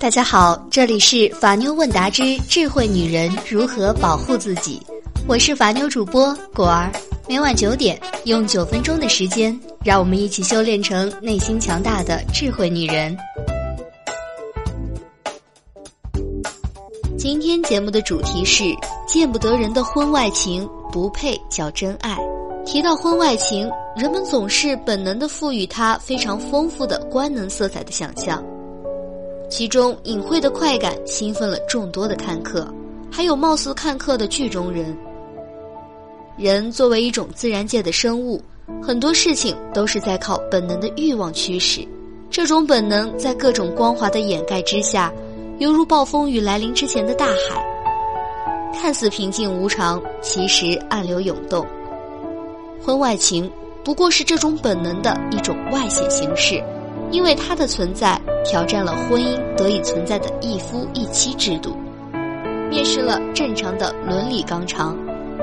大家好，这里是法妞问答之智慧女人如何保护自己，我是法妞主播果儿。每晚九点，用九分钟的时间，让我们一起修炼成内心强大的智慧女人。今天节目的主题是见不得人的婚外情，不配叫真爱。提到婚外情，人们总是本能的赋予它非常丰富的官能色彩的想象。其中隐晦的快感兴奋了众多的看客，还有貌似看客的剧中人。人作为一种自然界的生物，很多事情都是在靠本能的欲望驱使。这种本能在各种光滑的掩盖之下，犹如暴风雨来临之前的大海，看似平静无常，其实暗流涌动。婚外情不过是这种本能的一种外显形式。因为它的存在挑战了婚姻得以存在的一夫一妻制度，蔑视了正常的伦理纲常，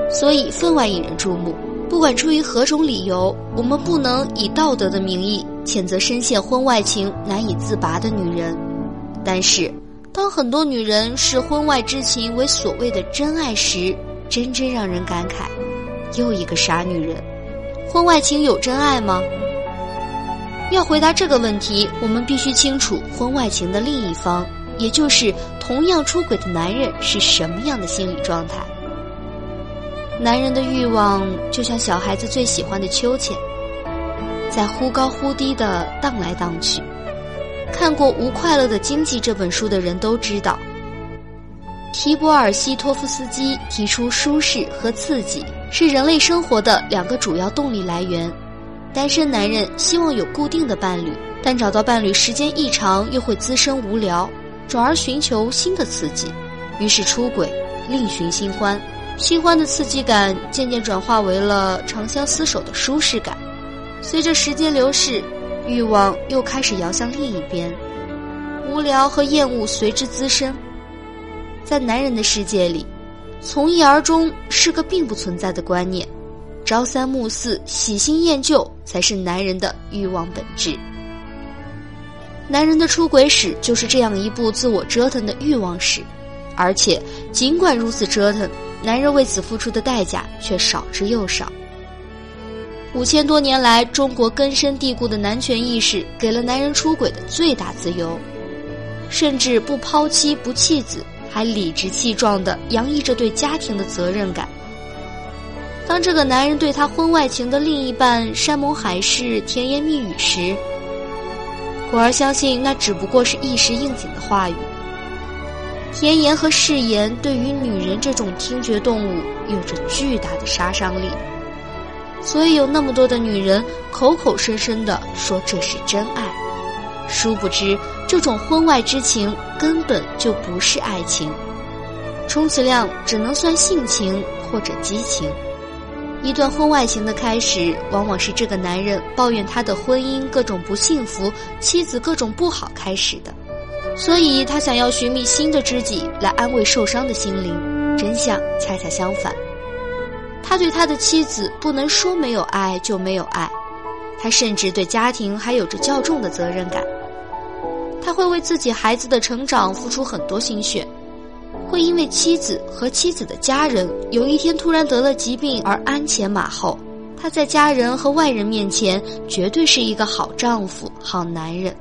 所以分外引人注目。不管出于何种理由，我们不能以道德的名义谴责深陷婚外情难以自拔的女人。但是，当很多女人视婚外之情为所谓的真爱时，真真让人感慨：又一个傻女人。婚外情有真爱吗？要回答这个问题，我们必须清楚婚外情的另一方，也就是同样出轨的男人是什么样的心理状态。男人的欲望就像小孩子最喜欢的秋千，在忽高忽低的荡来荡去。看过《无快乐的经济》这本书的人都知道，提博尔西托夫斯基提出，舒适和刺激是人类生活的两个主要动力来源。单身男人希望有固定的伴侣，但找到伴侣时间一长又会滋生无聊，转而寻求新的刺激，于是出轨，另寻新欢。新欢的刺激感渐渐转化为了长相厮守的舒适感。随着时间流逝，欲望又开始摇向另一边，无聊和厌恶随之滋生。在男人的世界里，从一而终是个并不存在的观念。朝三暮四、喜新厌旧，才是男人的欲望本质。男人的出轨史就是这样一部自我折腾的欲望史，而且尽管如此折腾，男人为此付出的代价却少之又少。五千多年来，中国根深蒂固的男权意识给了男人出轨的最大自由，甚至不抛妻不弃子，还理直气壮地洋溢着对家庭的责任感。当这个男人对他婚外情的另一半山盟海誓、甜言蜜语时，果儿相信那只不过是一时应景的话语。甜言和誓言对于女人这种听觉动物有着巨大的杀伤力，所以有那么多的女人口口声声的说这是真爱，殊不知这种婚外之情根本就不是爱情，充其量只能算性情或者激情。一段婚外情的开始，往往是这个男人抱怨他的婚姻各种不幸福，妻子各种不好开始的，所以他想要寻觅新的知己来安慰受伤的心灵。真相恰恰相反，他对他的妻子不能说没有爱就没有爱，他甚至对家庭还有着较重的责任感，他会为自己孩子的成长付出很多心血。会因为妻子和妻子的家人有一天突然得了疾病而鞍前马后，他在家人和外人面前绝对是一个好丈夫、好男人。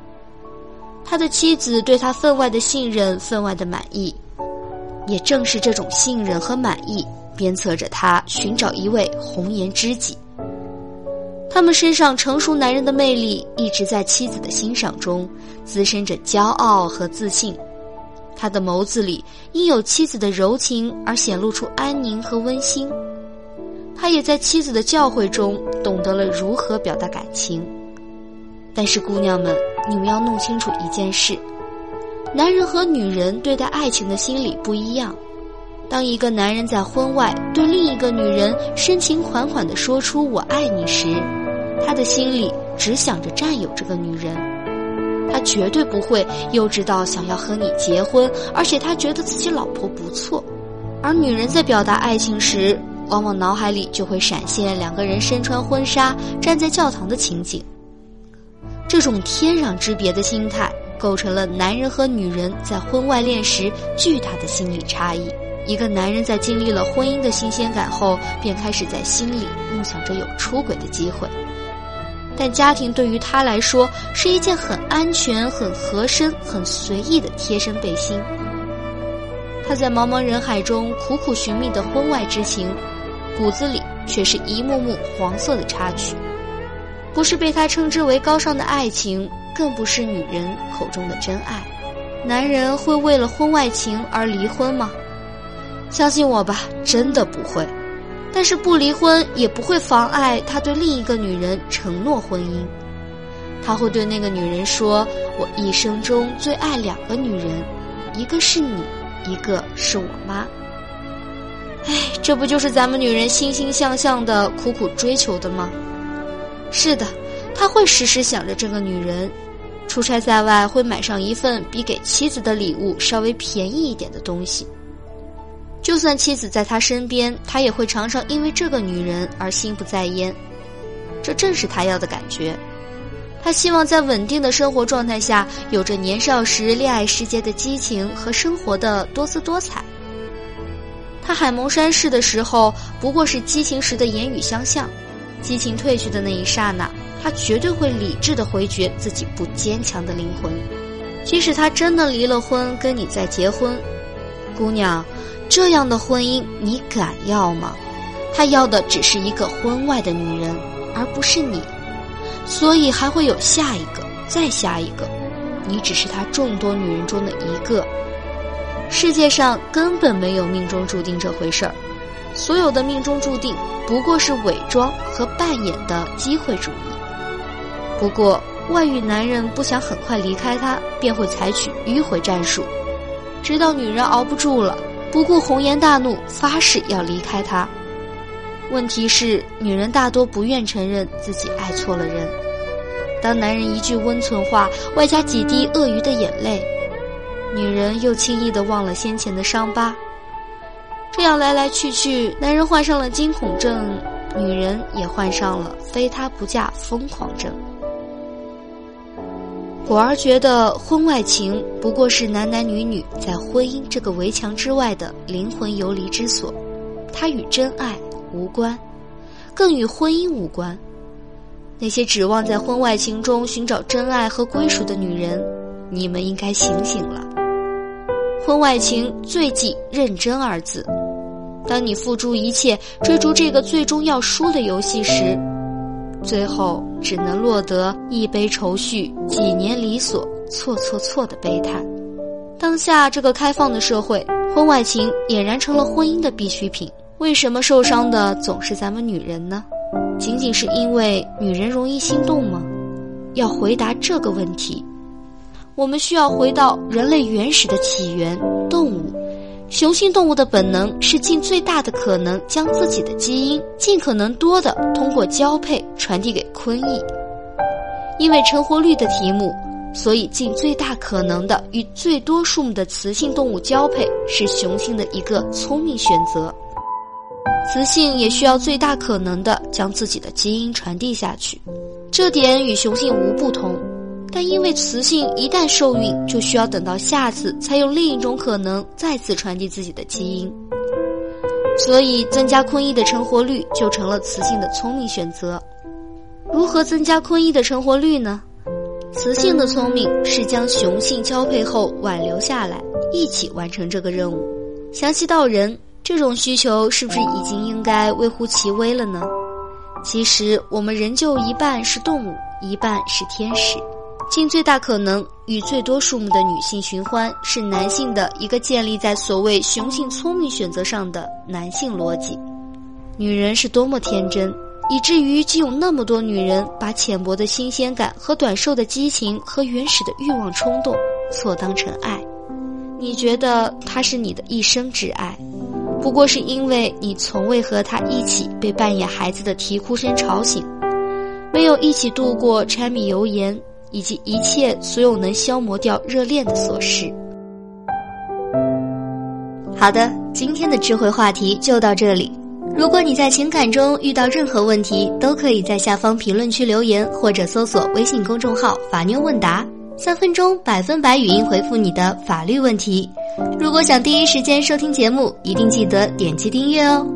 他的妻子对他分外的信任、分外的满意，也正是这种信任和满意鞭策着他寻找一位红颜知己。他们身上成熟男人的魅力一直在妻子的欣赏中滋生着骄傲和自信。他的眸子里因有妻子的柔情而显露出安宁和温馨，他也在妻子的教诲中懂得了如何表达感情。但是，姑娘们，你们要弄清楚一件事：男人和女人对待爱情的心理不一样。当一个男人在婚外对另一个女人深情款款地说出“我爱你”时，他的心里只想着占有这个女人。他绝对不会幼稚到想要和你结婚，而且他觉得自己老婆不错。而女人在表达爱情时，往往脑海里就会闪现两个人身穿婚纱站在教堂的情景。这种天壤之别的心态，构成了男人和女人在婚外恋时巨大的心理差异。一个男人在经历了婚姻的新鲜感后，便开始在心里梦想着有出轨的机会。但家庭对于他来说是一件很安全、很合身、很随意的贴身背心。他在茫茫人海中苦苦寻觅的婚外之情，骨子里却是一幕幕黄色的插曲，不是被他称之为高尚的爱情，更不是女人口中的真爱。男人会为了婚外情而离婚吗？相信我吧，真的不会。但是不离婚也不会妨碍他对另一个女人承诺婚姻。他会对那个女人说：“我一生中最爱两个女人，一个是你，一个是我妈。”哎，这不就是咱们女人心心向向的苦苦追求的吗？是的，他会时时想着这个女人，出差在外会买上一份比给妻子的礼物稍微便宜一点的东西。就算妻子在他身边，他也会常常因为这个女人而心不在焉。这正是他要的感觉。他希望在稳定的生活状态下，有着年少时恋爱时节的激情和生活的多姿多彩。他海盟山誓的时候，不过是激情时的言语相向。激情褪去的那一刹那，他绝对会理智的回绝自己不坚强的灵魂。即使他真的离了婚，跟你再结婚，姑娘。这样的婚姻你敢要吗？他要的只是一个婚外的女人，而不是你，所以还会有下一个，再下一个，你只是他众多女人中的一个。世界上根本没有命中注定这回事儿，所有的命中注定不过是伪装和扮演的机会主义。不过，外遇男人不想很快离开他，便会采取迂回战术，直到女人熬不住了。不顾红颜大怒，发誓要离开他。问题是，女人大多不愿承认自己爱错了人。当男人一句温存话，外加几滴鳄鱼的眼泪，女人又轻易的忘了先前的伤疤。这样来来去去，男人患上了惊恐症，女人也患上了非他不嫁疯狂症。果儿觉得婚外情不过是男男女女在婚姻这个围墙之外的灵魂游离之所，它与真爱无关，更与婚姻无关。那些指望在婚外情中寻找真爱和归属的女人，你们应该醒醒了。婚外情最忌认真二字，当你付诸一切追逐这个最终要输的游戏时。最后只能落得一杯愁绪，几年离索，错错错的悲叹。当下这个开放的社会，婚外情俨然成了婚姻的必需品。为什么受伤的总是咱们女人呢？仅仅是因为女人容易心动吗？要回答这个问题，我们需要回到人类原始的起源——动物。雄性动物的本能是尽最大的可能将自己的基因尽可能多的通过交配传递给昆异。因为成活率的题目，所以尽最大可能的与最多数目的雌性动物交配是雄性的一个聪明选择。雌性也需要最大可能的将自己的基因传递下去，这点与雄性无不同。但因为雌性一旦受孕，就需要等到下次才有另一种可能再次传递自己的基因，所以增加昆异的成活率就成了雌性的聪明选择。如何增加昆异的成活率呢？雌性的聪明是将雄性交配后挽留下来，一起完成这个任务。详细到人，这种需求是不是已经应该微乎其微了呢？其实我们仍旧一半是动物，一半是天使。尽最大可能与最多数目的女性寻欢，是男性的一个建立在所谓雄性聪明选择上的男性逻辑。女人是多么天真，以至于竟有那么多女人把浅薄的新鲜感和短寿的激情和原始的欲望冲动错当成爱。你觉得他是你的一生挚爱，不过是因为你从未和他一起被半夜孩子的啼哭声吵醒，没有一起度过柴米油盐。以及一切所有能消磨掉热恋的琐事。好的，今天的智慧话题就到这里。如果你在情感中遇到任何问题，都可以在下方评论区留言，或者搜索微信公众号“法妞问答”，三分钟百分百语音回复你的法律问题。如果想第一时间收听节目，一定记得点击订阅哦。